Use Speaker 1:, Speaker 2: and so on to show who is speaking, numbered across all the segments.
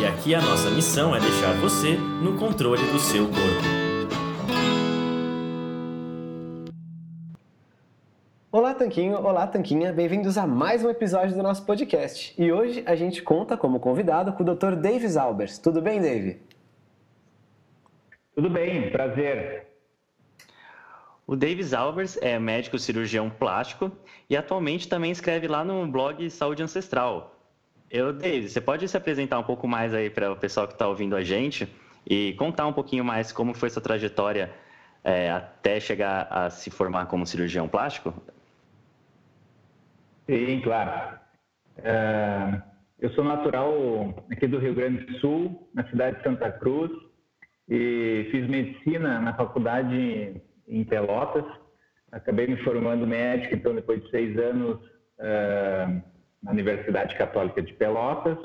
Speaker 1: E aqui a nossa missão é deixar você no controle do seu corpo.
Speaker 2: Olá, Tanquinho. Olá, Tanquinha. Bem-vindos a mais um episódio do nosso podcast. E hoje a gente conta como convidado com o Dr. Davis Albers. Tudo bem, Dave?
Speaker 3: Tudo bem, prazer.
Speaker 1: O Davis Albers é médico cirurgião plástico e atualmente também escreve lá no blog Saúde Ancestral. Eu, Davis, você pode se apresentar um pouco mais aí para o pessoal que está ouvindo a gente e contar um pouquinho mais como foi sua trajetória é, até chegar a se formar como cirurgião plástico?
Speaker 3: Sim, claro. Uh, eu sou natural aqui do Rio Grande do Sul, na cidade de Santa Cruz, e fiz medicina na faculdade em Pelotas. Acabei me formando médico, então, depois de seis anos uh, na Universidade Católica de Pelotas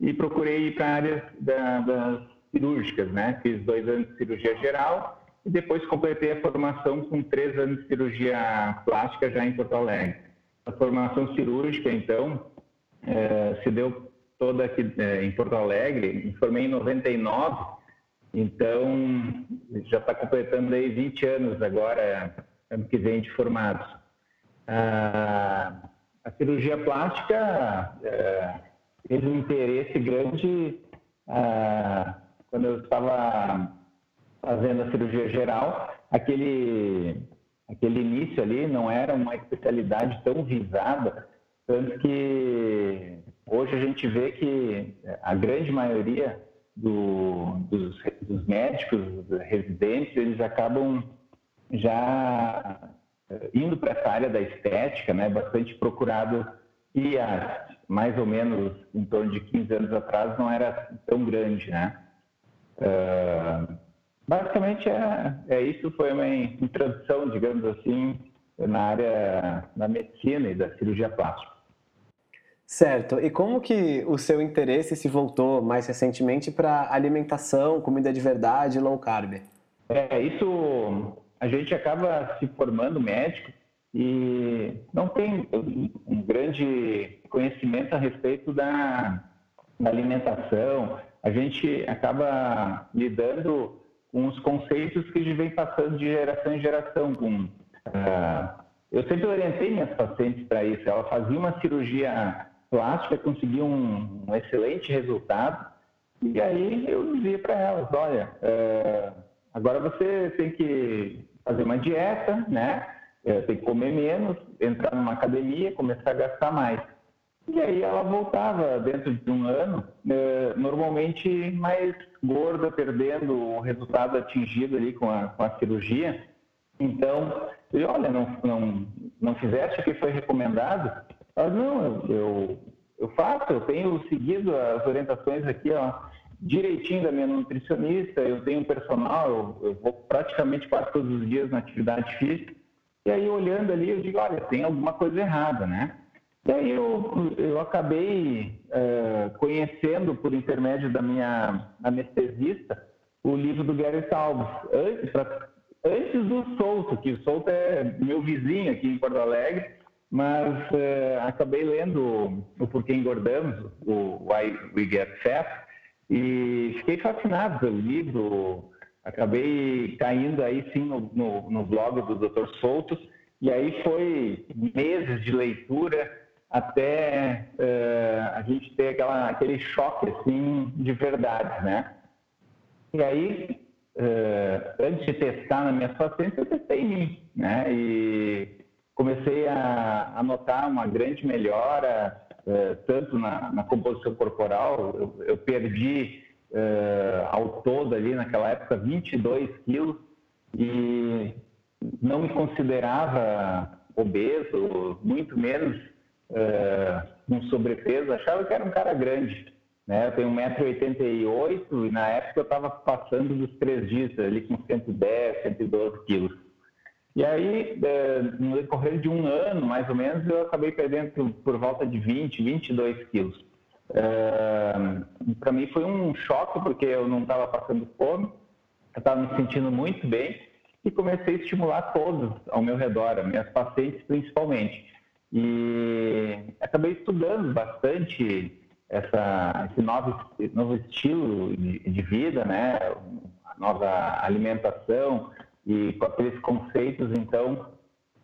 Speaker 3: e procurei ir para a área da, das cirúrgicas, né? Fiz dois anos de cirurgia geral e depois completei a formação com três anos de cirurgia plástica já em Porto Alegre. A formação cirúrgica, então, uh, se deu toda aqui uh, em Porto Alegre. Me formei em 99 então, já está completando aí 20 anos agora, ano que vem, de formados. Ah, a cirurgia plástica é, teve um interesse grande ah, quando eu estava fazendo a cirurgia geral. Aquele, aquele início ali não era uma especialidade tão visada, tanto que hoje a gente vê que a grande maioria do, dos, dos, médicos, dos residentes, eles acabam já indo para essa área da estética, né, bastante procurado e há mais ou menos em torno de 15 anos atrás não era tão grande, né? Uh, basicamente é, é isso, foi uma introdução, digamos assim, na área da medicina e da cirurgia plástica.
Speaker 2: Certo. E como que o seu interesse se voltou mais recentemente para alimentação, comida de verdade, low carb?
Speaker 3: É, isso a gente acaba se formando médico e não tem um grande conhecimento a respeito da, da alimentação. A gente acaba lidando com os conceitos que vem passando de geração em geração. Com, uh, eu sempre orientei minhas pacientes para isso. Ela fazia uma cirurgia plástica conseguiu um, um, excelente resultado. E aí eu dizia para elas, olha, é, agora você tem que fazer uma dieta, né? É, tem que comer menos, entrar numa academia, começar a gastar mais. E aí ela voltava dentro de um ano, é, normalmente mais gorda, perdendo o resultado atingido ali com a, com a cirurgia. Então, eu, olha, não, não, não fizeste o que foi recomendado, ela, não, eu, eu faço, eu tenho seguido as orientações aqui, ó, direitinho da minha nutricionista, eu tenho um personal, eu, eu, vou praticamente quase todos os dias na atividade física, e aí olhando ali eu digo, olha, tem alguma coisa errada, né? E aí eu, eu acabei uh, conhecendo por intermédio da minha anestesista o livro do Gary Taubes, antes, pra, antes do Souto, que o Souto é meu vizinho aqui em Porto Alegre, mas uh, acabei lendo o Porquê Engordamos, o Why We Get Fat, e fiquei fascinado pelo livro. Acabei caindo aí sim no, no, no blog do Dr. Soutos, e aí foi meses de leitura até uh, a gente ter aquela, aquele choque assim de verdade, né? E aí, uh, antes de testar na minha pacientes, eu testei em mim, né? E comecei a, a notar uma grande melhora, uh, tanto na, na, composição corporal, eu, eu perdi uh, ao todo ali naquela época 22 quilos e não me considerava obeso, muito menos uh, com sobrepeso, achava que era um cara grande. né? Eu tenho 1,88m e na época eu estava passando dos três dígitos, ali com 110, 112 quilos. E aí, é, no decorrer de um ano, mais ou menos, eu acabei perdendo por, volta de 20, 22 quilos. É, Para mim foi um choque, porque eu não estava passando fome, eu estava me sentindo muito bem e comecei a estimular todos ao meu redor, minhas pacientes principalmente. E acabei estudando bastante essa, esse novo, novo estilo de, de vida, né? A nova alimentação e com aqueles conceitos, então,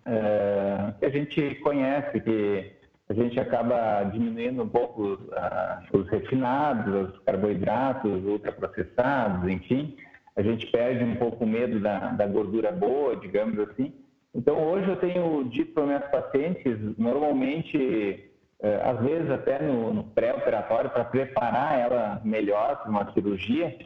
Speaker 3: é, que a gente conhece, que a gente acaba diminuindo um pouco uh, os refinados, os carboidratos ultraprocessados, enfim, a gente perde um pouco o medo da, da gordura boa, digamos assim. Então, hoje eu tenho dito para minhas pacientes, normalmente é, às vezes até no, no pré-operatório, para preparar ela melhor para uma cirurgia.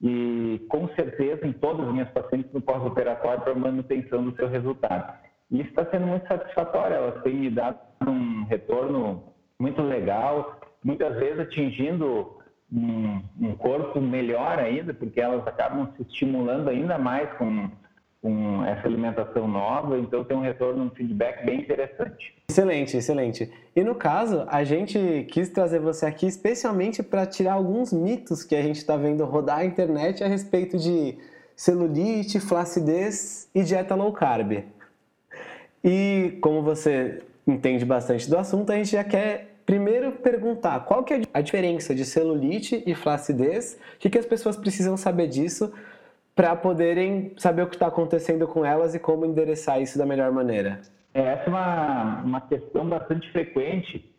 Speaker 3: E com certeza em todas as minhas pacientes no pós-operatório para manutenção do seu resultado. E isso está sendo muito satisfatório, elas têm me dado um retorno muito legal, muitas vezes atingindo um, um corpo melhor ainda, porque elas acabam se estimulando ainda mais com com essa alimentação nova, então tem um retorno, um feedback bem interessante.
Speaker 2: Excelente, excelente. E no caso, a gente quis trazer você aqui especialmente para tirar alguns mitos que a gente está vendo rodar a internet a respeito de celulite, flacidez e dieta low carb. E como você entende bastante do assunto, a gente já quer primeiro perguntar qual que é a diferença de celulite e flacidez, o que, que as pessoas precisam saber disso para poderem saber o que está acontecendo com elas e como endereçar isso da melhor maneira?
Speaker 3: É, essa é uma, uma questão bastante frequente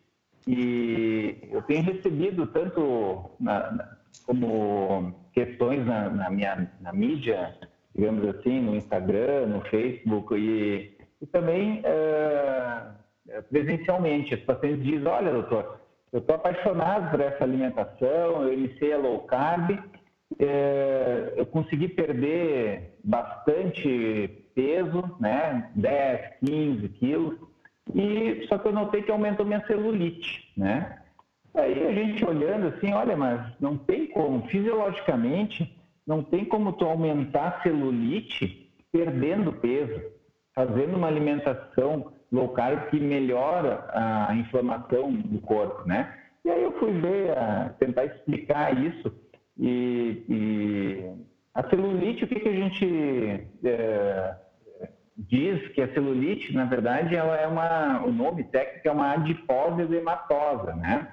Speaker 3: e eu tenho recebido tanto na, na, como questões na, na, minha na mídia, digamos assim, no Instagram, no Facebook e, e também uh, presencialmente. Os pacientes dizem, olha, doutor, eu estou apaixonado por essa alimentação, eu iniciei a low carb eu consegui perder bastante peso, né? 10, 15 quilos, e só que eu notei que aumentou minha celulite, né? Aí a gente olhando assim, olha, mas não tem como, fisiologicamente, não tem como tu aumentar a celulite perdendo peso, fazendo uma alimentação low carb que melhora a inflamação do corpo, né? E aí eu fui ver, tentar explicar isso e, e a celulite, o que, que a gente é, diz que a celulite, na verdade, ela é uma, o nome técnico é uma adipose edematosa, né?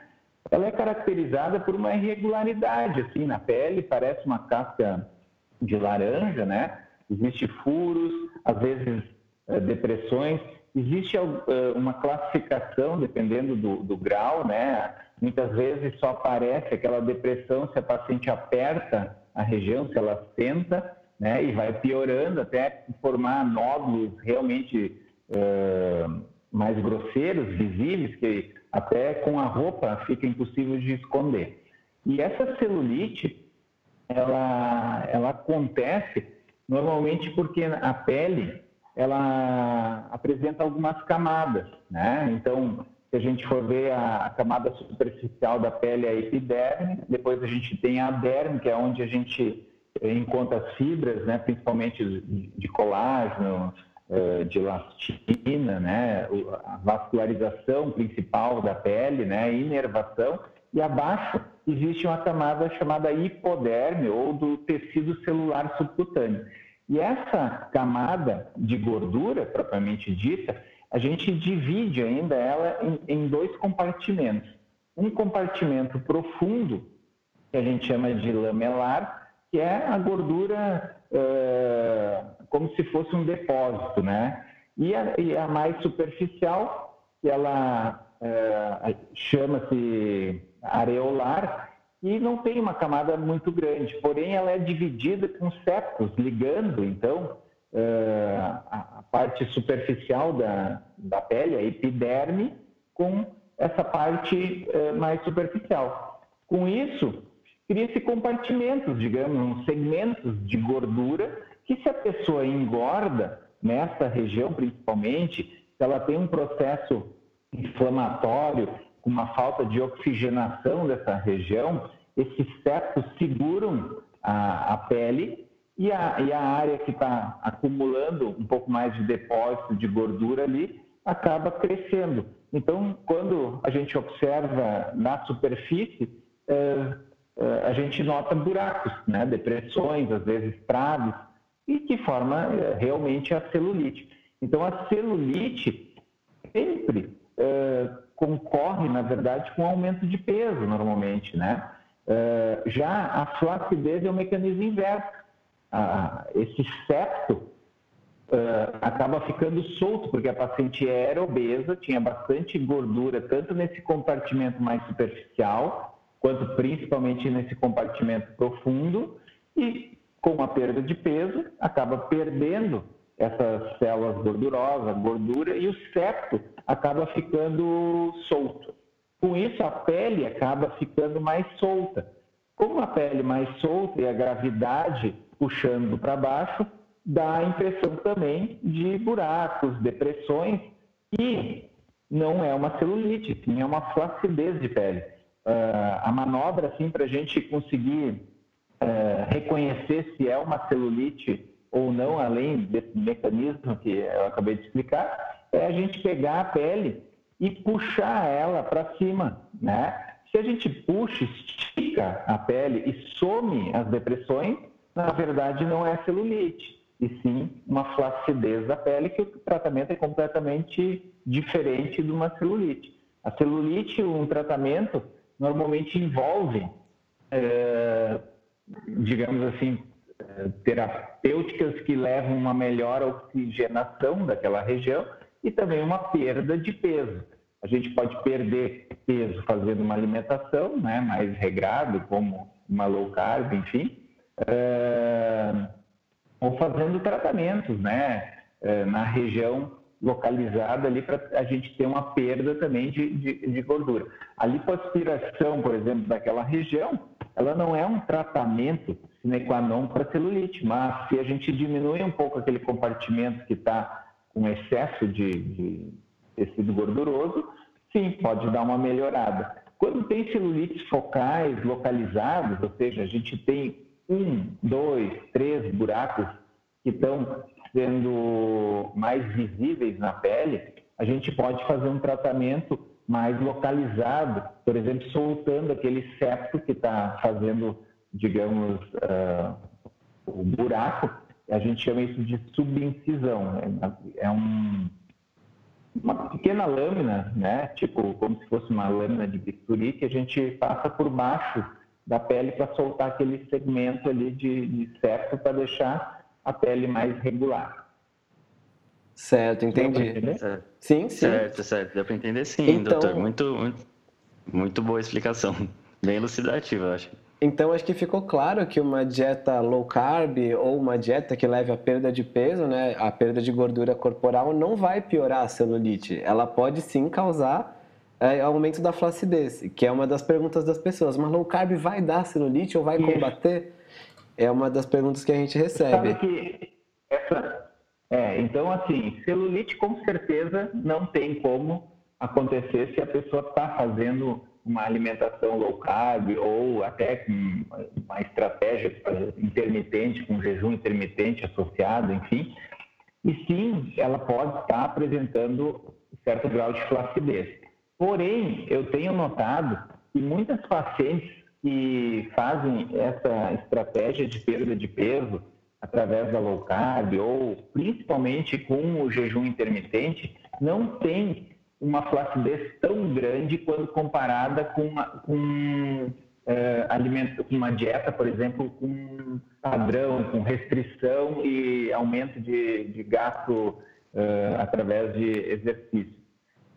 Speaker 3: Ela é caracterizada por uma irregularidade, assim, na pele, parece uma casca de laranja, né? Existem furos, às vezes é, depressões, existe é, uma classificação, dependendo do, do grau, né? Muitas vezes só aparece aquela depressão se a paciente aperta a região, se ela senta, né, e vai piorando até formar nódulos realmente uh, mais grosseiros, visíveis, que até com a roupa fica impossível de esconder. E essa celulite, ela, ela acontece normalmente porque a pele ela apresenta algumas camadas, né? Então, se a gente for ver a, camada superficial da pele, é a epiderme, depois a gente tem a derme, que é onde a gente eh, encontra as fibras, né, principalmente de colágeno, eh, de elastina, né, a vascularização principal da pele, né, inervação, e abaixo existe uma camada chamada hipoderme ou do tecido celular subcutâneo. E essa camada de gordura, propriamente dita, a gente divide ainda ela em, em dois compartimentos. Um compartimento profundo, que a gente chama de lamelar, que é a gordura uh, como se fosse um depósito, né? E a, e a mais superficial, que ela uh, chama-se areolar, e não tem uma camada muito grande, porém ela é dividida com septos, ligando, então, uh, a, parte superficial da, da pele, a epiderme, com essa parte uh, mais superficial. Com isso, cria-se compartimentos, digamos, segmentos de gordura, que se a pessoa engorda, nessa região principalmente, se ela tem um processo inflamatório, uma falta de oxigenação dessa região, esses septos seguram a, a pele e a, e a área que está acumulando um pouco mais de depósito de gordura ali acaba crescendo. Então, quando a gente observa na superfície, é, é, a gente nota buracos, né? depressões, às vezes traves, e que forma é, realmente a celulite. Então, a celulite sempre concorre, na verdade, com aumento de peso, normalmente, né? É, já a flacidez é o mecanismo inverso esse septo uh, acaba ficando solto, porque a paciente era obesa, tinha bastante gordura, tanto nesse compartimento mais superficial, quanto principalmente nesse compartimento profundo, e com a perda de peso, acaba perdendo essas células gordurosas, gordura, e o septo acaba ficando solto. Com isso, a pele acaba ficando mais solta. Como a pele mais solta e a gravidade puxando para baixo, dá a impressão também de buracos, depressões, e não é uma celulite, sim é uma flacidez de pele. Uh, a manobra, assim, para a gente conseguir uh, reconhecer se é uma celulite ou não, além desse mecanismo que eu acabei de explicar, é a gente pegar a pele e puxar ela para cima, né? Se a gente puxa, estica a pele e some as depressões, na verdade não é celulite, e sim uma flacidez da pele, que o tratamento é completamente diferente de uma celulite. A celulite, um tratamento, normalmente envolve, é, digamos assim, é, terapêuticas que levam uma melhor oxigenação daquela região e também uma perda de peso. A gente pode perder peso fazendo uma alimentação né, mais regrado, como uma low carb, enfim, é, ou fazendo tratamentos, né, é, na região localizada ali para a gente ter uma perda também de, de, de, gordura. A lipoaspiração, por exemplo, daquela região, ela não é um tratamento sine qua non para celulite, mas se a gente diminui um pouco aquele compartimento que está com excesso de, de tecido gorduroso, sim, pode dar uma melhorada. Quando tem celulites focais localizados, ou seja, a gente tem um, dois, três buracos que estão sendo mais visíveis na pele, a gente pode fazer um tratamento mais localizado, por exemplo, soltando aquele septo que está fazendo, digamos, uh, o buraco, a gente chama isso de subincisão. É, é um, uma pequena lâmina, né? tipo como se fosse uma lâmina de bisturi, que a gente passa por baixo da pele para soltar aquele segmento ali de, de septo para deixar a pele mais regular.
Speaker 2: Certo, entendi.
Speaker 1: Certo.
Speaker 2: Sim, sim.
Speaker 1: Certo, certo. Deu para entender sim, então... doutor. Muito, muito, muito boa explicação. Bem elucidativa, eu acho.
Speaker 2: Então, acho que ficou claro que uma dieta low carb ou uma dieta que leve à perda de peso, né, a perda de gordura corporal, não vai piorar a celulite. Ela pode sim causar é aumento da flacidez, que é uma das perguntas das pessoas. Mas low carb vai dar celulite ou vai combater? É uma das perguntas que a gente recebe.
Speaker 3: Sabe que essa, é, então, assim, celulite com certeza não tem como acontecer se a pessoa está fazendo uma alimentação low carb ou até uma estratégia intermitente, com jejum intermitente associado, enfim. E sim, ela pode estar apresentando certo grau de flacidez. Porém, eu tenho notado que muitas pacientes que fazem essa estratégia de perda de peso através da low carb ou principalmente com o jejum intermitente não têm uma flacidez tão grande quando comparada com, uma, com, é, alimento, uma dieta, por exemplo, com padrão, com restrição e aumento de, de gasto é, através de exercício.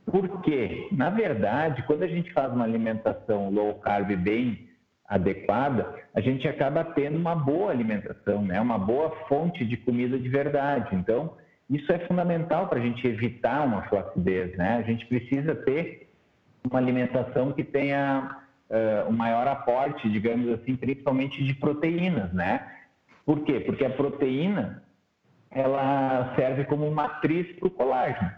Speaker 3: Porque, na verdade, quando a gente faz uma alimentação low carb bem adequada, a gente acaba tendo uma boa alimentação, né? uma boa fonte de comida de verdade. Então, isso é fundamental para a gente evitar uma flacidez. Né? A gente precisa ter uma alimentação que tenha uh, um maior aporte, digamos assim, principalmente de proteínas. Né? Por quê? Porque a proteína ela serve como matriz para o colágeno.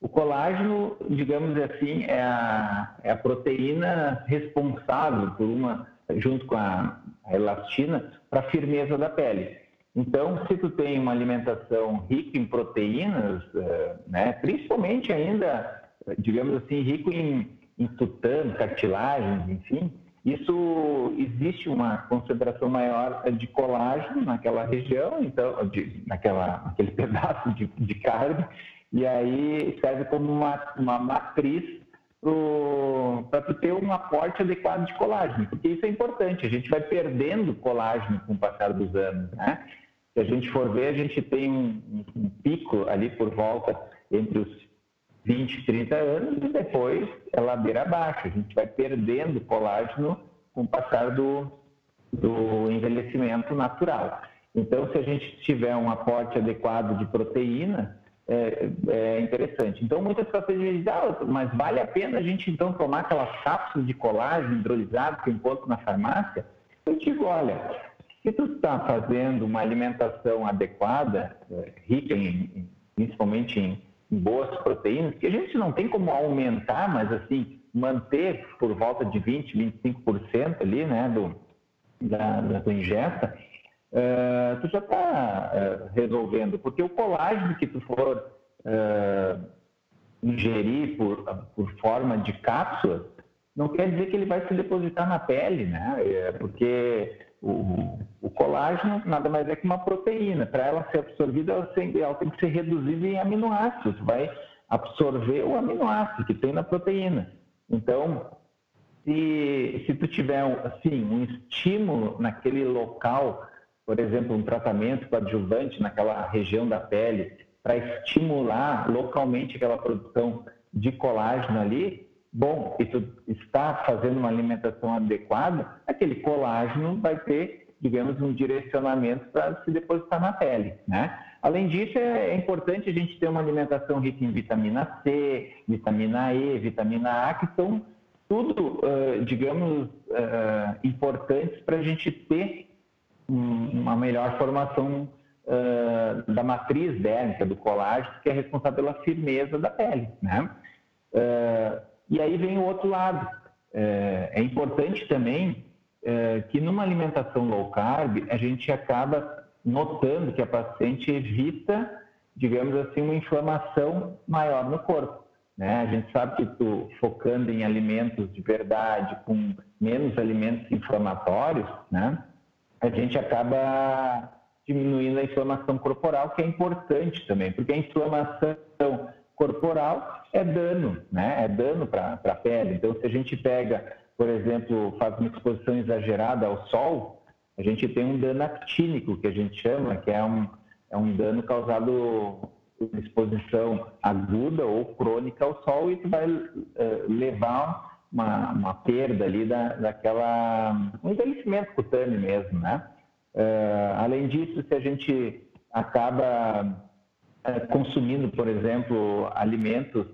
Speaker 3: O colágeno, digamos assim, é a, é a proteína responsável por uma, junto com a, elastina, para a firmeza da pele. Então, se tu tem uma alimentação rica em proteínas, eh, né, principalmente ainda, digamos assim, rico em, em tutano, cartilagens, enfim, isso existe uma concentração maior de colágeno naquela região, então, de, naquela, naquele pedaço de, de carne, e aí serve como uma, uma matriz para tu ter um aporte adequado de colágeno, porque isso é importante, a gente vai perdendo colágeno com o passar dos anos, né? Se a gente for ver, a gente tem um, um pico ali por volta entre os 20, 30 anos e depois é ladeira abaixo. A gente vai perdendo colágeno com o passar do, do envelhecimento natural. Então, se a gente tiver um aporte adequado de proteína, é, é interessante. Então, muitas pessoas dizem, ah, mas vale a pena a gente então tomar aquelas cápsulas de colágeno hidrolisado que eu encontro na farmácia? Eu digo, olha, se tu está fazendo uma alimentação adequada, é, rica em, principalmente em, boas proteínas, que a gente não tem como aumentar, mas assim, manter por volta de 20%, 25% ali, né, do, da, da ingesta, uh, tu já está uh, resolvendo, porque o colágeno que tu for uh, ingerir por, por forma de cápsula, não quer dizer que ele vai se depositar na pele, né? Porque o, o, colágeno nada mais é que uma proteína. Para ela ser absorvida, ela tem, ela tem que ser reduzida em aminoácidos. Vai absorver o aminoácido que tem na proteína. Então, se, se tu tiver assim, um estímulo naquele local por exemplo, um tratamento coadjuvante naquela região da pele para estimular localmente aquela produção de colágeno ali, bom, e tu está fazendo uma alimentação adequada, aquele colágeno vai ter, digamos, um direcionamento para se depositar na pele, né? Além disso, é importante a gente ter uma alimentação rica em vitamina C, vitamina E, vitamina A, que são tudo, digamos, importantes para a gente ter uma melhor formação uh, da matriz dérmica, do colágeno, que é responsável pela firmeza da pele. Né? Uh, e aí vem o outro lado. Uh, é importante também que numa alimentação low carb, a gente acaba notando que a paciente evita, digamos assim, uma inflamação maior no corpo. Né? A gente sabe que tu, focando em alimentos de verdade, com menos alimentos inflamatórios, né? A gente acaba diminuindo a inflamação corporal, que é importante também, porque a inflamação corporal é dano, né? É dano para a pele. Então, se a gente pega, por exemplo, faz uma exposição exagerada ao sol, a gente tem um dano actínico, que a gente chama, que é um, é um dano causado por exposição aguda ou crônica ao sol e que vai uh, levar uma, uma perda ali da, daquela, um envelhecimento cutâneo mesmo, né? Uh, além disso, se a gente acaba uh, consumindo, por exemplo, alimentos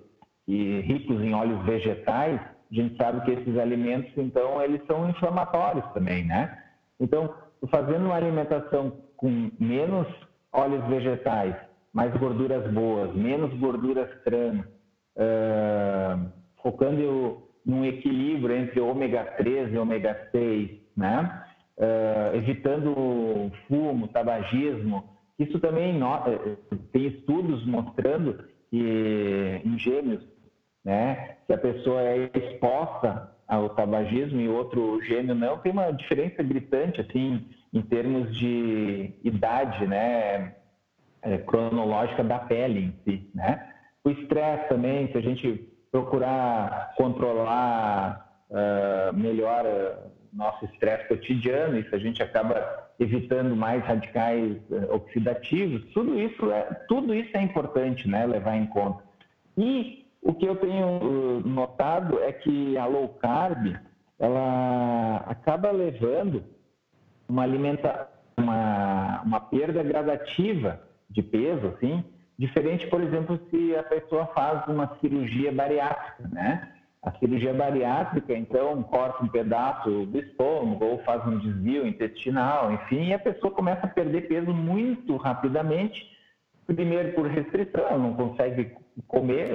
Speaker 3: e ricos em óleos vegetais, a gente sabe que esses alimentos, então, eles são inflamatórios também, né? Então, fazendo uma alimentação com menos óleos vegetais, mais gorduras boas, menos gorduras trans, uh, focando num equilíbrio entre ômega 3 e ômega 6, né? Uh, evitando fumo, tabagismo. Isso também eh, tem estudos mostrando que em gêmeos, né, se a pessoa é exposta ao tabagismo e outro gêmeo não, tem uma diferença gritante assim em termos de idade, né, é, cronológica da pele em si, né? O estresse também, se a gente procurar controlar uh, melhor uh, nosso estresse cotidiano, isso a gente acaba evitando mais radicais uh, oxidativos, tudo isso, é, tudo isso é importante né, levar em conta. E o que eu tenho notado é que a low carb, ela acaba levando uma alimentação, uma, uma perda gradativa de peso, assim, Diferente, por exemplo, se a pessoa faz uma cirurgia bariátrica, né? A cirurgia bariátrica, então, corta um pedaço do estômago ou faz um desvio intestinal, enfim, e a pessoa começa a perder peso muito rapidamente. Primeiro por restrição, não consegue comer,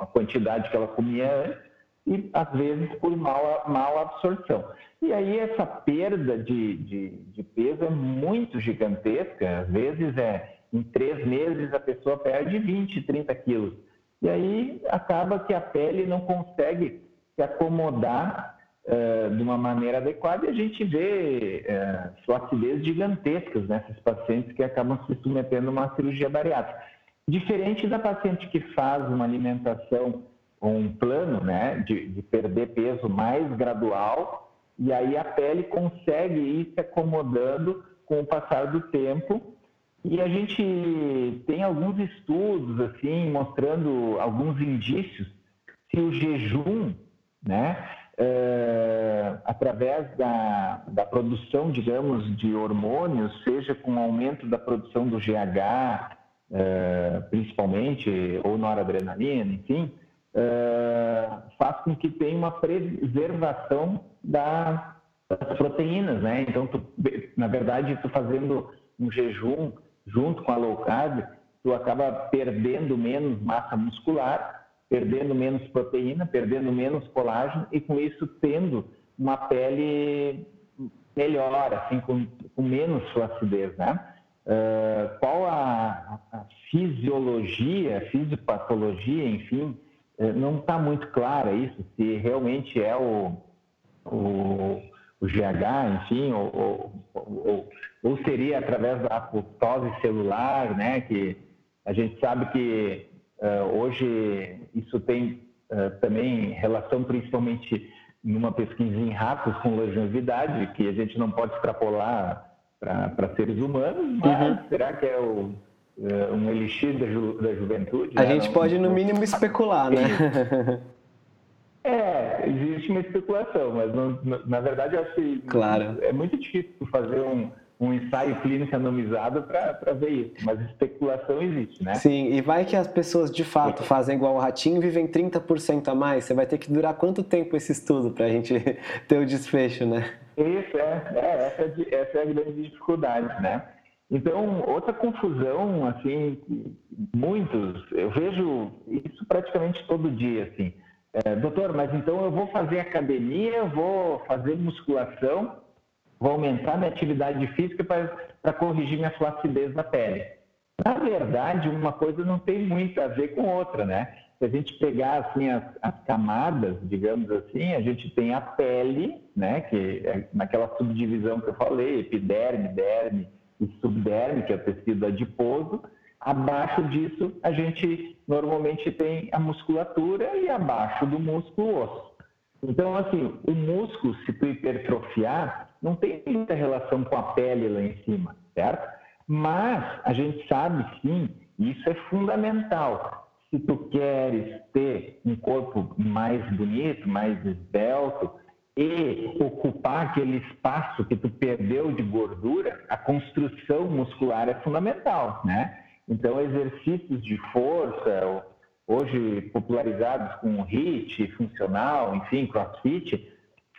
Speaker 3: a quantidade que ela comia antes, e às vezes por mal, mal absorção. E aí essa perda de, de, de, peso é muito gigantesca, às vezes é em três meses a pessoa perde 20, 30 quilos. E aí acaba que a pele não consegue se acomodar uh, de uma maneira adequada e a gente vê uh, flacidez gigantescas nesses pacientes que acabam se submetendo a uma cirurgia bariátrica. Diferente da paciente que faz uma alimentação um plano né, de, de perder peso mais gradual, e aí a pele consegue ir se acomodando com o passar do tempo. E a gente tem alguns estudos assim mostrando alguns indícios se o jejum, né, é, através da, da produção, digamos, de hormônios, seja com aumento da produção do GH, é, principalmente, ou noradrenalina, enfim, uh, faz com que tenha uma preservação da, das proteínas, né? Então, tu, na verdade, tu fazendo um jejum junto com a low carb, tu acaba perdendo menos massa muscular, perdendo menos proteína, perdendo menos colágeno e com isso tendo uma pele melhor, assim, com, com menos flacidez, né? Uh, qual a, a, fisiologia, fisiopatologia, enfim, é, não está muito clara isso, se realmente é o, o, o GH, enfim, ou, ou, ou, seria através da apoptose celular, né, que a gente sabe que uh, hoje isso tem uh, também relação principalmente numa pesquisa em ratos com longevidade, que a gente não pode extrapolar para seres humanos, mas uhum. será que é o é, um elixir da, ju, da juventude.
Speaker 2: A né? gente pode, no mínimo, especular, né?
Speaker 3: É, existe uma especulação, mas não, na verdade eu acho que
Speaker 2: claro.
Speaker 3: é muito difícil fazer um, um ensaio clínico randomizado para ver isso, mas especulação existe, né?
Speaker 2: Sim, e vai que as pessoas de fato fazem igual o ratinho e vivem 30% a mais, você vai ter que durar quanto tempo esse estudo para a gente ter o desfecho, né?
Speaker 3: Isso, é, é essa, é, essa é a grande dificuldade, né? Então, outra confusão, assim, muitos, eu vejo isso praticamente todo dia, assim. É, doutor, mas então eu vou fazer academia, vou fazer musculação, vou aumentar minha atividade física para corrigir minha flacidez da pele. Na verdade, uma coisa não tem muito a ver com outra, né? Se a gente pegar assim as, as camadas, digamos assim, a gente tem a pele, né? Que é naquela subdivisão que eu falei, epiderme, derme, subderme, que é o tecido adiposo. Abaixo disso, a gente normalmente tem a musculatura e abaixo do músculo, o osso. Então, assim, o músculo, se tu hipertrofiar, não tem muita relação com a pele lá em cima, certo? Mas a gente sabe sim, isso é fundamental. Se tu queres ter um corpo mais bonito, mais esbelto, e ocupar aquele espaço que tu perdeu de gordura, a construção muscular é fundamental, né? Então, exercícios de força, hoje popularizados com HIIT, funcional, enfim, CrossFit,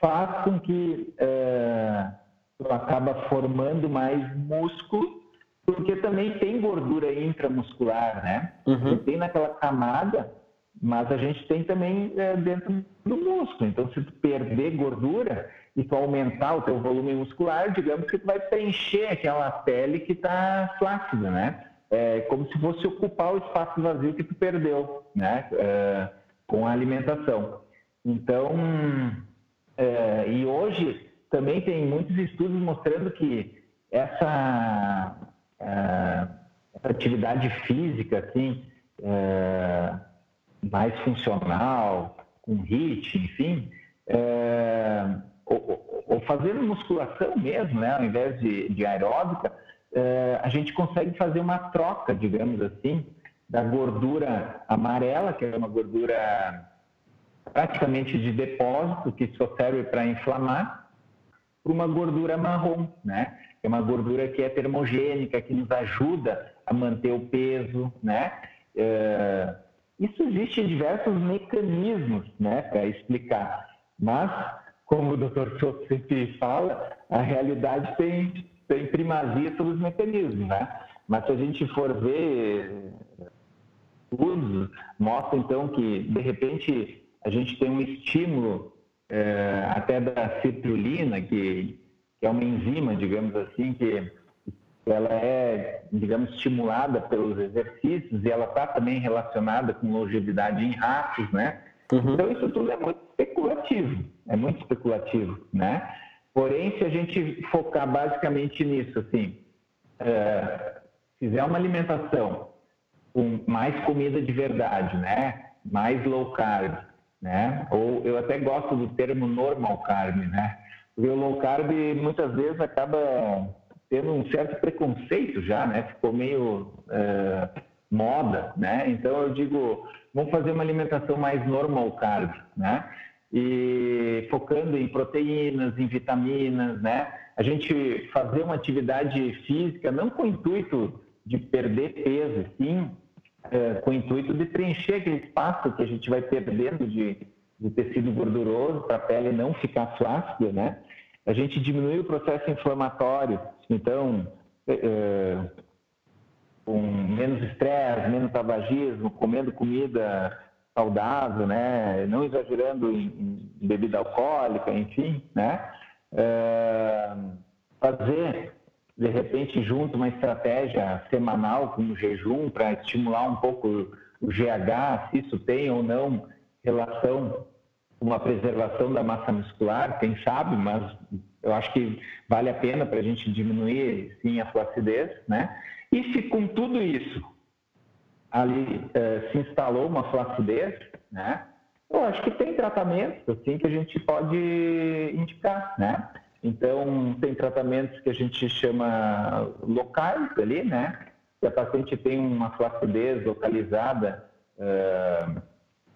Speaker 3: faz com que uh, tu acaba formando mais músculo, porque também tem gordura intramuscular, né? Uhum. Tem naquela camada mas a gente tem também é, dentro do músculo. Então, se tu perder gordura e tu aumentar o teu volume muscular, digamos que tu vai preencher aquela pele que está flácida, né? É como se fosse ocupar o espaço vazio que tu perdeu, né? É, com a alimentação. Então, é, e hoje também tem muitos estudos mostrando que essa, é, essa atividade física, assim, é, mais funcional, com HIIT, enfim, é, ou, ou, fazendo musculação mesmo, né, ao invés de, de aeróbica, é, a gente consegue fazer uma troca, digamos assim, da gordura amarela, que é uma gordura praticamente de depósito, que só serve para inflamar, para uma gordura marrom, né? É uma gordura que é termogênica, que nos ajuda a manter o peso, né? É, isso existe diversos mecanismos né, para explicar, mas, como o Dr. Souto sempre fala, a realidade tem, tem primazia sobre os mecanismos. Né? Mas se a gente for ver estudos mostram então que de repente a gente tem um estímulo é, até da citrulina, que, que é uma enzima, digamos assim, que ela é, digamos, estimulada pelos exercícios e ela está também relacionada com longevidade em ratos, né? Uhum. Então isso tudo é muito especulativo, é muito especulativo, né? Porém, se a gente focar basicamente nisso, assim, é, fizer uma alimentação com mais comida de verdade, né? Mais low carb, né? Ou eu até gosto do termo normal carb, né? Porque o low carb muitas vezes acaba tendo um certo preconceito já, né? Ficou meio é, moda, né? Então eu digo, vamos fazer uma alimentação mais normal carb, né? E focando em proteínas, em vitaminas, né? A gente fazer uma atividade física não com o intuito de perder peso, sim é, com o intuito de preencher aquele espaço que a gente vai perdendo de, de tecido gorduroso para a pele não ficar flácida, né? A gente diminui o processo inflamatório, então, é, é, com menos estresse, menos tabagismo, comendo comida saudável, né? Não exagerando em, em bebida alcoólica, enfim, né? É, fazer de repente junto uma estratégia semanal como jejum para estimular um pouco o GH, se isso tem ou não relação com a preservação da massa muscular, quem sabe, mas eu acho que vale a pena para a gente diminuir, sim, a flacidez, né? E se com tudo isso ali eh, se instalou uma flacidez, né? Eu acho que tem tratamentos, assim, que a gente pode indicar, né? Então, tem tratamentos que a gente chama locais ali, né? Se a paciente tem uma flacidez localizada, uh,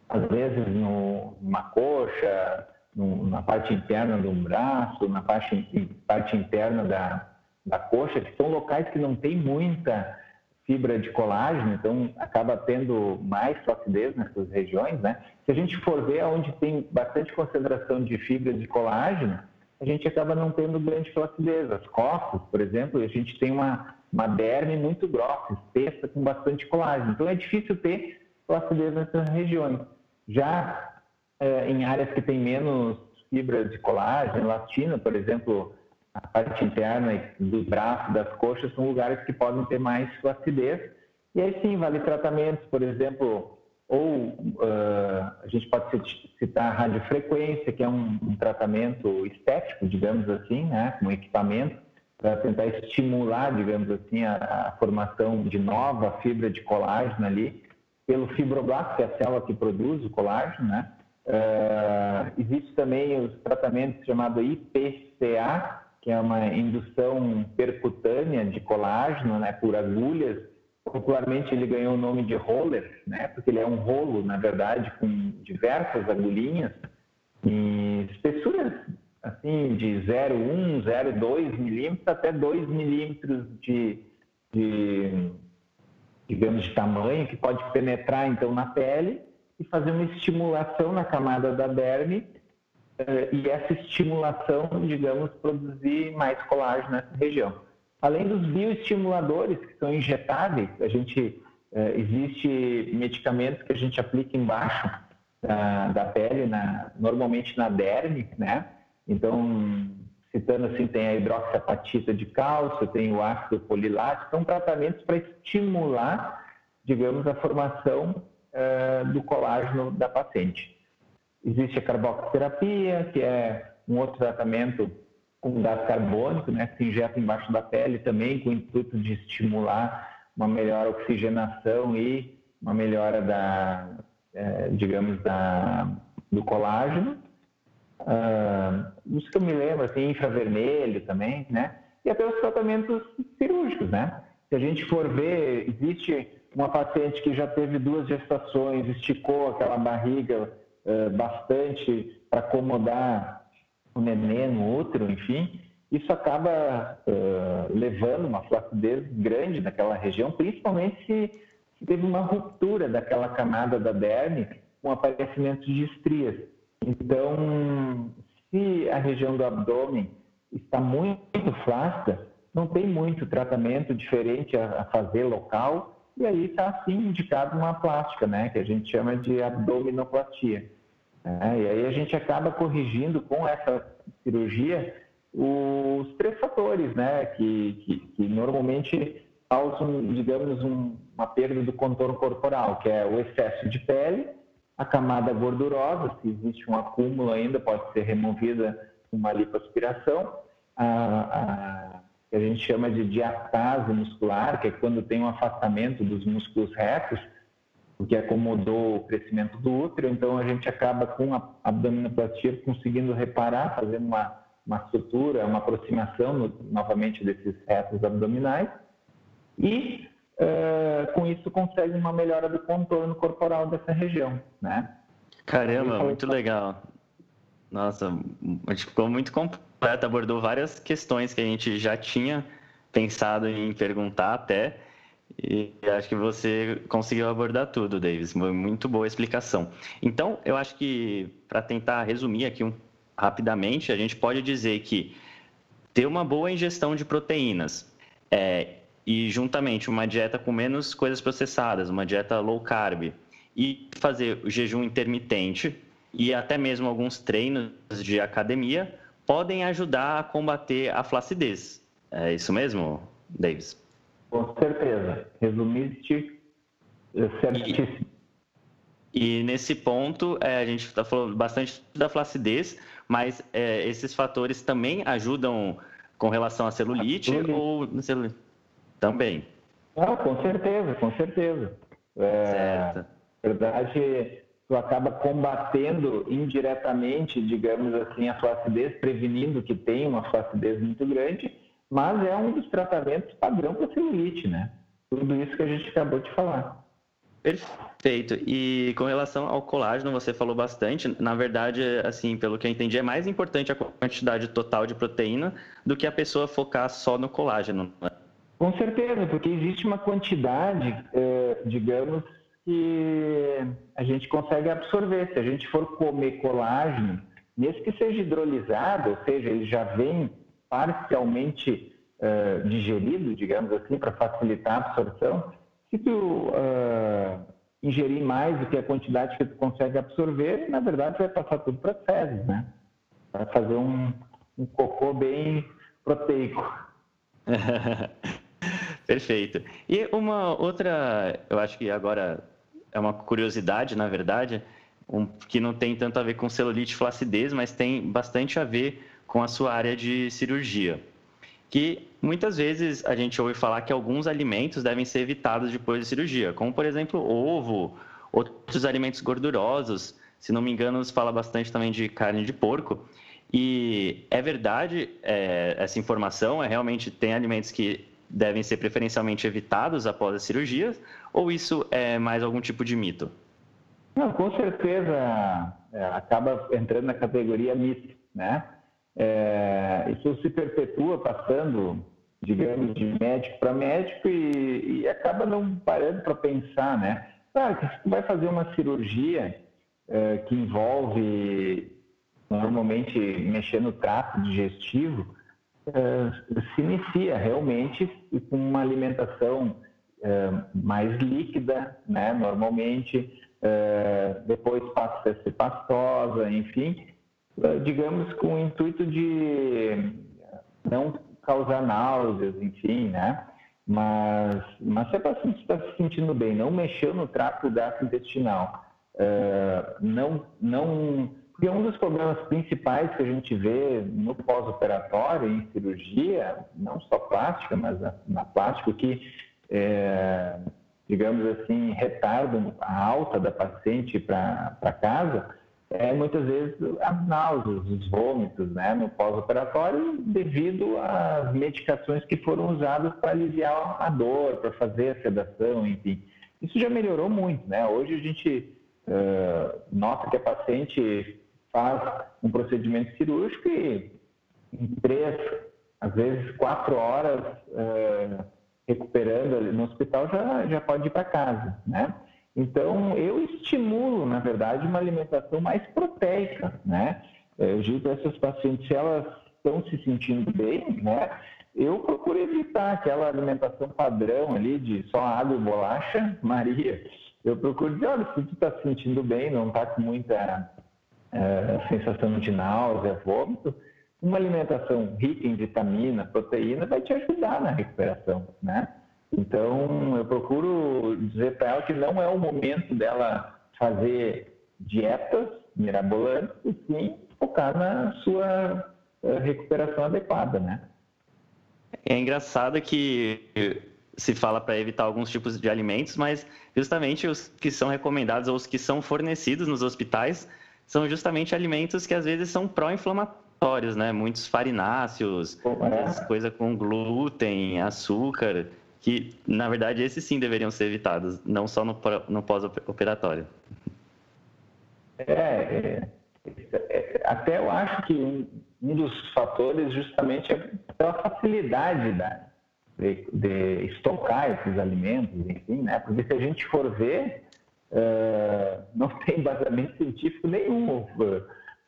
Speaker 3: às vezes no, numa coxa, no, na parte interna do braço, na parte, parte interna da, da coxa, que são locais que não tem muita fibra de colágeno, então acaba tendo mais flacidez nessas regiões, né? Se a gente for ver onde tem bastante concentração de fibra de colágeno, a gente acaba não tendo grande flacidez. As costas, por exemplo, a gente tem uma, uma derme muito grossa, espessa, com bastante colágeno. Então é difícil ter flacidez nessas regiões. Já é, em áreas que tem menos fibras de colágeno, elastina, por exemplo, a parte interna do braço, das coxas, são lugares que podem ter mais flacidez. E aí sim, vale tratamentos, por exemplo, ou uh, a gente pode citar a radiofrequência, que é um, um tratamento estético, digamos assim, né, um equipamento para tentar estimular, digamos assim, a, a, formação de nova fibra de colágeno ali pelo fibroblasto, que é a célula que produz o colágeno, né? Uh, existe também os tratamentos chamados IPCA, que é uma indução percutânea de colágeno, né, por agulhas. Popularmente ele ganhou o nome de roller, né, porque ele é um rolo, na verdade, com diversas agulhinhas e espessuras assim de 0,1, 0,2 milímetros até 2 milímetros de, de digamos, de tamanho, que pode penetrar então na pele e fazer uma estimulação na camada da derme eh, e essa estimulação, digamos, produzir mais colágeno nessa região. Além dos bioestimuladores que são injetáveis, a gente eh, existe medicamentos que a gente aplica embaixo da, da pele, na, normalmente na derme, né? Então, citando assim, tem a hidroxiapatita de cálcio, tem o ácido polilático, são tratamentos para estimular, digamos, a formação uh, do colágeno da paciente. Existe a carboxoterapia, que é um outro tratamento com gás carbônico, né, que se injeta embaixo da pele também com o intuito de estimular uma melhor oxigenação e uma melhora da, é, digamos, da, do colágeno. Uh, isso que eu me lembro, assim, infravermelho também, né? E até os tratamentos cirúrgicos, né? Se a gente for ver, existe uma paciente que já teve duas gestações, esticou aquela barriga uh, bastante para acomodar o neném no útero, enfim, isso acaba uh, levando uma flacidez grande naquela região, principalmente se, se teve uma ruptura daquela camada da derme com aparecimento de estrias. Então, se a região do abdômen está muito flácida, não tem muito tratamento diferente a, a fazer local e aí está sim indicado uma plástica, né, que a gente chama de abdominoplastia. É, e aí a gente acaba corrigindo com essa cirurgia os três fatores, né, que, que, que normalmente causam, digamos, um, uma perda do contorno corporal, que é o excesso de pele, a camada gordurosa, se existe um acúmulo ainda, pode ser removida com uma lipoaspiração, a, a, que a gente chama de diastase muscular, que é quando tem um afastamento dos músculos retos, o que acomodou o crescimento do útero, então a gente acaba com a abdominoplastia conseguindo reparar, fazendo uma, uma sutura, uma aproximação no, novamente desses retos abdominais e uh, com isso consegue uma melhora do contorno corporal dessa região, né?
Speaker 1: Caramba, muito legal. Nossa, a gente ficou muito completo, abordou várias questões que a gente já tinha pensado em perguntar até, e acho que você conseguiu abordar tudo, Davis. Muito boa explicação. Então, eu acho que, para tentar resumir aqui um, rapidamente, a gente pode dizer que ter uma boa ingestão de proteínas é, e, juntamente, uma dieta com menos coisas processadas, uma dieta low carb, e fazer o jejum intermitente e até mesmo alguns treinos de academia podem ajudar a combater a flacidez. É isso mesmo, Davis?
Speaker 3: Com certeza. Resumiste é, certíssimo.
Speaker 1: E, e nesse ponto, é, a gente está falando bastante da flacidez, mas é, esses fatores também ajudam com relação à celulite ou celulite? também?
Speaker 3: Ah, com certeza, com certeza. É, certo. Verdade, tu acaba combatendo indiretamente, digamos assim, a flacidez, prevenindo que tenha uma flacidez muito grande mas é um dos tratamentos padrão para celulite, né? Tudo isso que a gente acabou de falar.
Speaker 1: Perfeito. E com relação ao colágeno, você falou bastante. Na verdade, assim, pelo que eu entendi, é mais importante a quantidade total de proteína do que a pessoa focar só no colágeno. Né?
Speaker 3: Com certeza, porque existe uma quantidade, eh, digamos, que a gente consegue absorver. Se a gente for comer colágeno, mesmo que seja hidrolisado, ou seja, ele já vem parcialmente uh, digerido, digamos assim, para facilitar a absorção, se tu uh, ingerir mais do que a quantidade que tu consegue absorver, na verdade vai passar tudo para fezes, né? Para fazer um, um cocô bem proteico.
Speaker 1: Perfeito. E uma outra, eu acho que agora é uma curiosidade, na verdade, um, que não tem tanto a ver com celulite e flacidez, mas tem bastante a ver com a sua área de cirurgia. Que muitas vezes a gente ouve falar que alguns alimentos devem ser evitados depois da cirurgia, como por exemplo ovo, outros alimentos gordurosos. Se não me engano, se fala bastante também de carne de porco. E é verdade é, essa informação? É realmente tem alimentos que devem ser preferencialmente evitados após a cirurgia? Ou isso é mais algum tipo de mito?
Speaker 3: Não, com certeza é, acaba entrando na categoria mito, né? É, isso se perpetua passando, digamos, de médico para médico e, e, acaba não parando para pensar, né? Claro que se tu vai fazer uma cirurgia é, que envolve normalmente mexer no trato digestivo, é, se inicia realmente com uma alimentação é, mais líquida, né? Normalmente, é, depois passa a ser pastosa, enfim, digamos, com o intuito de não causar náuseas, enfim, né? Mas, mas se a paciente está se sentindo bem, não mexeu no trato gastrointestinal, uh, não, não... Porque um dos problemas principais que a gente vê no pós-operatório, em cirurgia, não só plástica, mas na, na plástica, que, é, digamos assim, retarda a alta da paciente para casa, é, muitas vezes as náuseas, os vômitos né, no pós-operatório devido às medicações que foram usadas para aliviar a dor, para fazer a sedação, enfim. Isso já melhorou muito, né? Hoje a gente uh, nota que a paciente faz um procedimento cirúrgico e em três, às vezes quatro horas uh, recuperando no hospital já, já pode ir para casa, né? Então, eu estimulo, na verdade, uma alimentação mais proteica, né? Eu digo essas pacientes, se elas estão se sentindo bem, né? eu procuro evitar aquela alimentação padrão ali de só água e bolacha, Maria. Eu procuro dizer, olha, se tu está se sentindo bem, não está com muita é, sensação de náusea, vômito, uma alimentação rica em vitamina, proteína, vai te ajudar na recuperação, né? Então, eu procuro dizer para ela que não é o momento dela fazer dietas mirabolantes, e sim focar na sua eh, recuperação adequada, né?
Speaker 1: É engraçado que se fala para evitar alguns tipos de alimentos, mas justamente os que são recomendados ou os que são fornecidos nos hospitais são justamente alimentos que às vezes são pró-inflamatórios, né? Muitos farináceos, é. coisa com glúten, açúcar, que na verdade esses sim deveriam ser evitados, não só no, no pós-operatório.
Speaker 3: É, é, é, até eu acho que um, dos fatores justamente é a facilidade da, de, de, estocar esses alimentos, enfim, né? Porque se a gente for ver, uh, não tem embasamento científico nenhum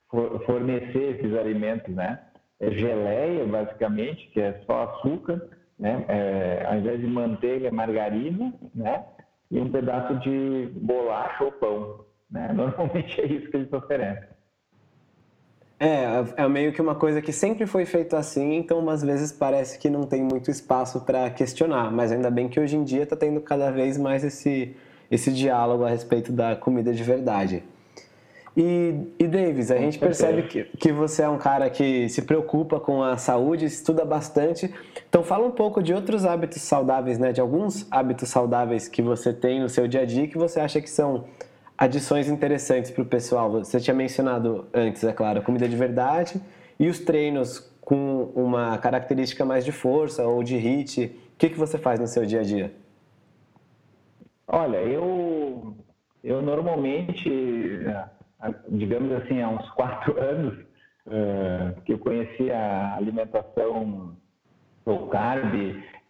Speaker 3: for, fornecer esses alimentos, né? É geleia, basicamente, que é só açúcar, né? É, ao invés de manteiga, é margarina, né? E um pedaço de bolacha ou pão. Né? Normalmente é isso que eles oferecem.
Speaker 2: É, é meio que uma coisa que sempre foi feito assim, então umas vezes parece que não tem muito espaço para questionar, mas ainda bem que hoje em dia está tendo cada vez mais esse, esse diálogo a respeito da comida de verdade. E, e Davis, a gente percebe que, que você é um cara que se preocupa com a saúde, estuda bastante. Então fala um pouco de outros hábitos saudáveis, né? De alguns hábitos saudáveis que você tem no seu dia a dia que você acha que são adições interessantes para o pessoal. Você tinha mencionado antes, é claro, a comida de verdade e os treinos com uma característica mais de força ou de HIIT. O que, que você faz no seu dia a dia?
Speaker 3: Olha, eu, eu normalmente, digamos assim, há uns quatro anos, uh, que eu conheci a alimentação low carb,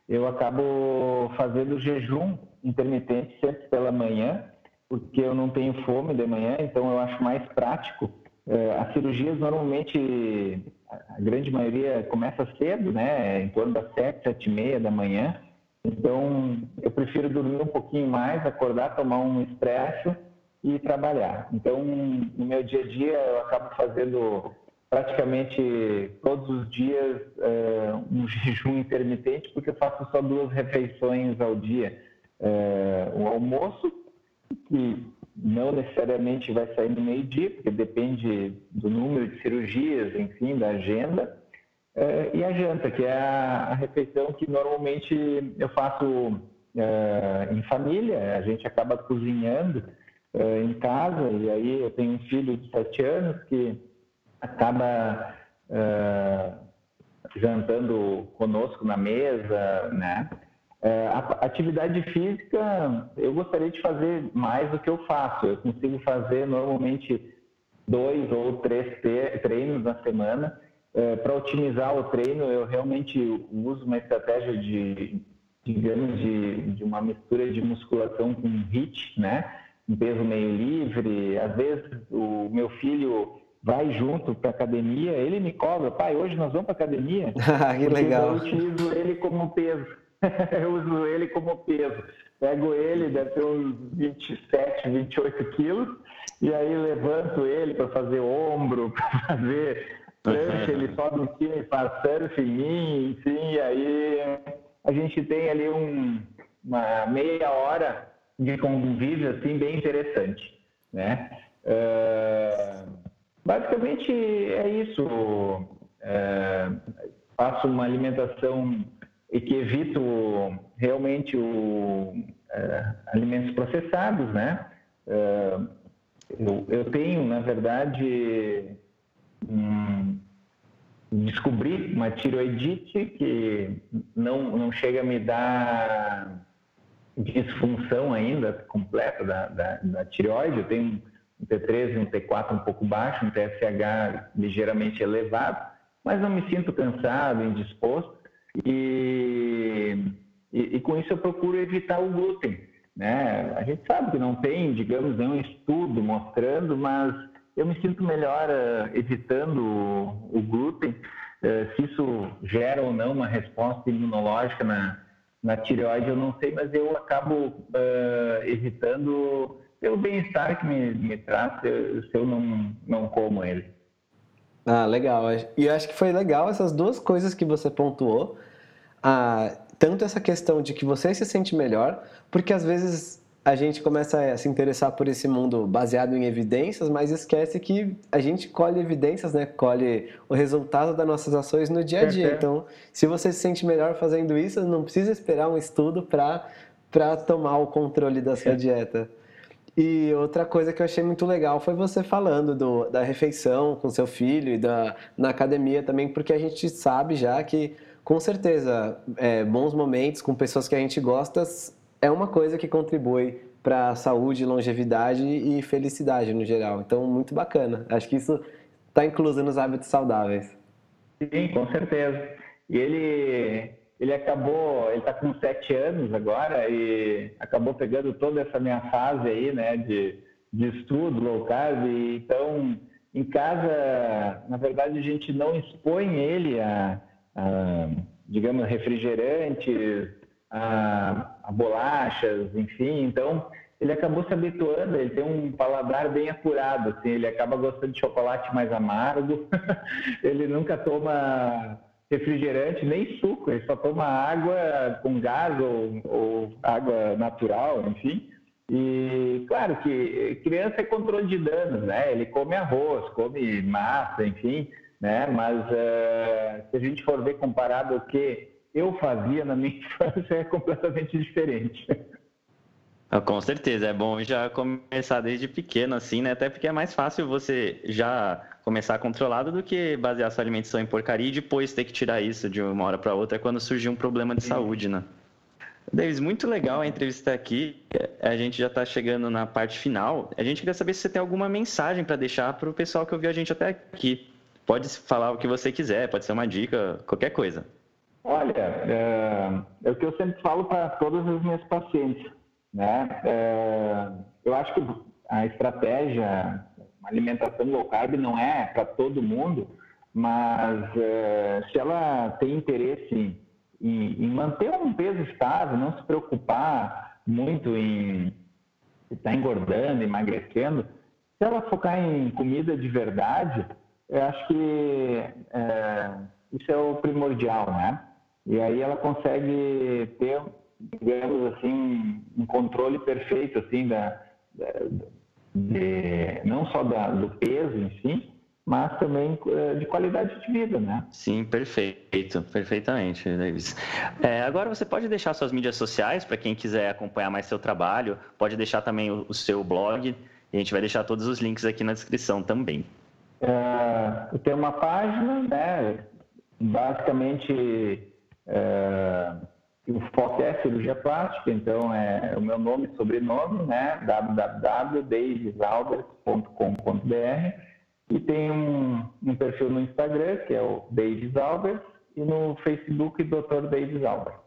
Speaker 3: eu acabo fazendo jejum intermitente sempre pela manhã porque eu não tenho fome de manhã, então eu acho mais prático. É, as cirurgias normalmente, a grande maioria começa cedo, né? Em torno das sete, sete e meia da manhã. Então eu prefiro dormir um pouquinho mais, acordar, tomar um expresso e trabalhar. Então no meu dia a dia eu acabo fazendo praticamente todos os dias é, um jejum intermitente, porque eu faço só duas refeições ao dia. É, o almoço que não necessariamente vai sair no meio-dia, porque depende do número de cirurgias, enfim, da agenda. É, e a janta, que é a, a, refeição que normalmente eu faço em família, a gente acaba cozinhando é, em casa, e aí eu tenho um filho de sete anos que acaba é, jantando conosco na mesa, né? A atividade física, eu gostaria de fazer mais do que eu faço. Eu consigo fazer normalmente dois ou três treinos na semana. Para otimizar o treino, eu realmente uso uma estratégia de, digamos, de, de uma mistura de musculação com HIIT, né? Um peso meio livre. Às vezes, o meu filho vai junto para academia, ele me cobra, pai, hoje nós vamos para academia.
Speaker 2: que legal.
Speaker 3: Eu utilizo ele como peso. eu uso ele como peso. Pego ele, deve ter uns 27, 28 quilos, e aí levanto ele para fazer ombro, para fazer prancha, ele sobe em cima e faz surf em mim, enfim, e aí a gente tem ali um, uma meia hora de convívio assim bem interessante, né? Uh, basicamente é isso. Uh, faço uma alimentação e que evito realmente o, é, alimentos processados, né? Eu, eu, tenho, na verdade, um, descobri uma tiroidite que não, não chega a me dar disfunção ainda completa da, da, da tireoide. Eu tenho um T3 e um T4 um pouco baixo, um TSH ligeiramente elevado, mas não me sinto cansado, indisposto. E, e, e, com isso eu procuro evitar o glúten. Né? A gente sabe que não tem, digamos, nenhum estudo mostrando, mas eu me sinto melhor uh, evitando o, o glúten, Uh, se isso gera ou não uma resposta imunológica na, na tireoide, eu não sei, mas eu acabo uh, evitando pelo bem-estar que me, me traz se eu não, não como ele.
Speaker 2: Ah, legal. E eu acho que foi legal essas duas coisas que você pontuou. Ah, tanto essa questão de que você se sente melhor, porque às vezes a gente começa a se interessar por esse mundo baseado em evidências, mas esquece que a gente colhe evidências, né? Colhe o resultado das nossas ações no dia a dia. Então, se você se sente melhor fazendo isso, não precisa esperar um estudo para tomar o controle da sua dieta. E outra coisa que eu achei muito legal foi você falando do, da refeição com seu filho e da, na academia também, porque a gente sabe já que, com certeza, é, bons momentos com pessoas que a gente gosta é uma coisa que contribui para saúde, longevidade e felicidade no geral. Então, muito bacana. Acho que isso está incluso nos hábitos saudáveis.
Speaker 3: Sim, com certeza. E ele, ele acabou, ele está com sete anos agora e acabou pegando toda essa minha fase aí, né, de, de estudo low carb. Então, em casa, na verdade, a gente não expõe ele a, a digamos, refrigerantes, a, a bolachas, enfim. Então, ele acabou se habituando, ele tem um paladar bem apurado, assim, ele acaba gostando de chocolate mais amargo, ele nunca toma refrigerante nem suco, ele só toma água com gás ou, ou água natural, enfim. E claro que criança é controle de danos, né? Ele come arroz, come massa, enfim, né? Mas uh, se a gente for ver comparado ao que eu fazia na minha infância é completamente diferente.
Speaker 1: Ah, com certeza, é bom já começar desde pequeno, assim, né? Até porque é mais fácil você já começar controlado do que basear sua alimentação em porcaria e depois ter que tirar isso de uma hora para outra quando surgir um problema de Sim. saúde, né? Davis, muito legal a entrevista aqui. A gente já está chegando na parte final. A gente queria saber se você tem alguma mensagem para deixar para o pessoal que ouviu a gente até aqui. Pode falar o que você quiser, pode ser uma dica, qualquer coisa.
Speaker 3: Olha, é, é o que eu sempre falo para todas as minhas pacientes. Né? É, eu acho que a estratégia, a alimentação low carb não é para todo mundo, mas é, se ela tem interesse em, em, manter um peso estável, não se preocupar muito em estar tá engordando, emagrecendo, se ela focar em comida de verdade, eu acho que é, isso é o primordial, né? E aí ela consegue ter, digamos assim, um controle perfeito, assim, da, da de, não só da, do peso em si, mas também eh, de qualidade de vida, né?
Speaker 1: Sim, perfeito, perfeitamente, Davis. É, agora você pode deixar suas mídias sociais para quem quiser acompanhar mais seu trabalho, pode deixar também o, o, seu blog, e a gente vai deixar todos os links aqui na descrição também.
Speaker 3: É, eu tenho uma página, né? Basicamente é, o foco é cirurgia plástica, então é o meu nome e sobrenome, né? www.davisalbert.com.br e tem um, um, perfil no Instagram, que é o Davis Albert, e no Facebook, Dr. Davis Albert.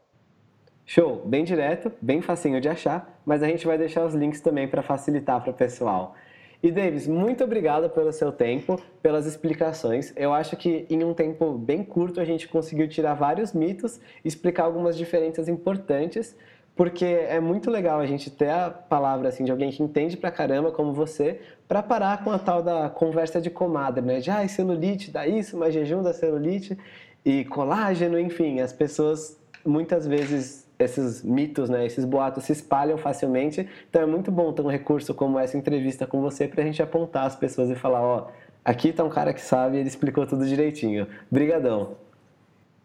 Speaker 2: Show, bem direto, bem facinho de achar, mas a gente vai deixar os links também para facilitar para o pessoal. E Davis, muito obrigado pelo seu tempo, pelas explicações. Eu acho que em um tempo bem curto a gente conseguiu tirar vários mitos, explicar algumas diferenças importantes, porque é muito legal a gente ter a palavra assim de alguém que entende pra caramba como você, para parar com a tal da conversa de comadre, né? De ah, celulite dá isso, mas jejum da celulite e colágeno, enfim, as pessoas muitas vezes esses mitos, né, esses boatos se espalham facilmente. Então é muito bom ter um recurso como essa entrevista com você para a gente apontar as pessoas e falar, ó, aqui está um cara que sabe, ele explicou tudo direitinho. Brigadão.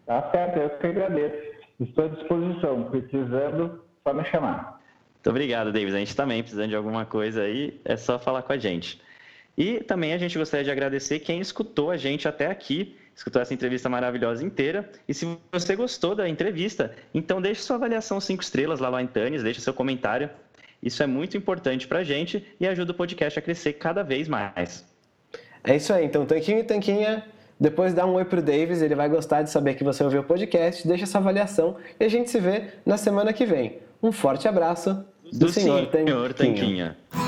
Speaker 3: Tá certo, eu que agradeço. Estou à disposição. Precisando, só me chamar.
Speaker 1: Muito obrigado, Davis. A gente também, precisando de alguma coisa aí, é só falar com a gente. E também a gente gostaria de agradecer quem escutou a gente até aqui escutou essa entrevista maravilhosa inteira. E se você gostou da entrevista, então deixe sua avaliação 5 estrelas lá no Antanes, deixe seu comentário. Isso é muito importante para a gente e ajuda o podcast a crescer cada vez mais.
Speaker 2: É isso aí. Então, Tanquinho e Tanquinha, depois dá um oi pro Davis, ele vai gostar de saber que você ouviu o podcast, deixa essa avaliação e a gente se vê na semana que vem. Um forte abraço
Speaker 1: do, do senhor, senhor Tanquinha. Tanquinha.